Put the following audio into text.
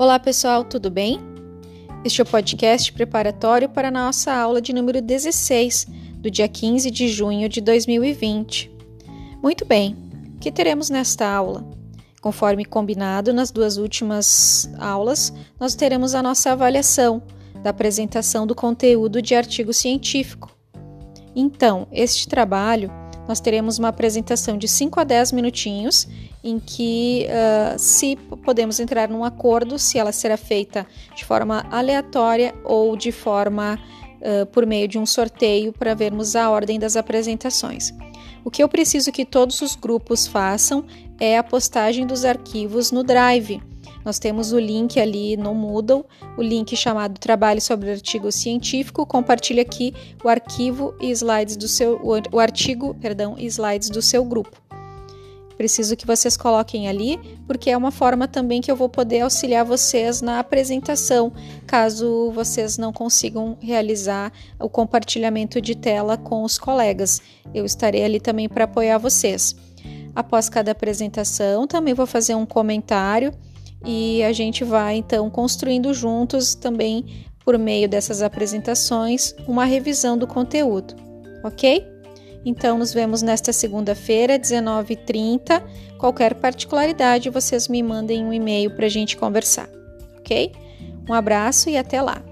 Olá pessoal, tudo bem? Este é o podcast preparatório para a nossa aula de número 16, do dia 15 de junho de 2020. Muito bem, o que teremos nesta aula? Conforme combinado nas duas últimas aulas, nós teremos a nossa avaliação da apresentação do conteúdo de artigo científico. Então, este trabalho nós teremos uma apresentação de 5 a 10 minutinhos em que, uh, se podemos entrar num acordo, se ela será feita de forma aleatória ou de forma uh, por meio de um sorteio para vermos a ordem das apresentações. O que eu preciso que todos os grupos façam é a postagem dos arquivos no Drive. Nós temos o link ali no Moodle, o link chamado Trabalho sobre Artigo Científico. Compartilhe aqui o arquivo e slides do seu o artigo, perdão, slides do seu grupo. Preciso que vocês coloquem ali, porque é uma forma também que eu vou poder auxiliar vocês na apresentação, caso vocês não consigam realizar o compartilhamento de tela com os colegas. Eu estarei ali também para apoiar vocês. Após cada apresentação, também vou fazer um comentário e a gente vai então construindo juntos também por meio dessas apresentações uma revisão do conteúdo, ok? Então nos vemos nesta segunda-feira, 19h30. Qualquer particularidade, vocês me mandem um e-mail para a gente conversar, ok? Um abraço e até lá!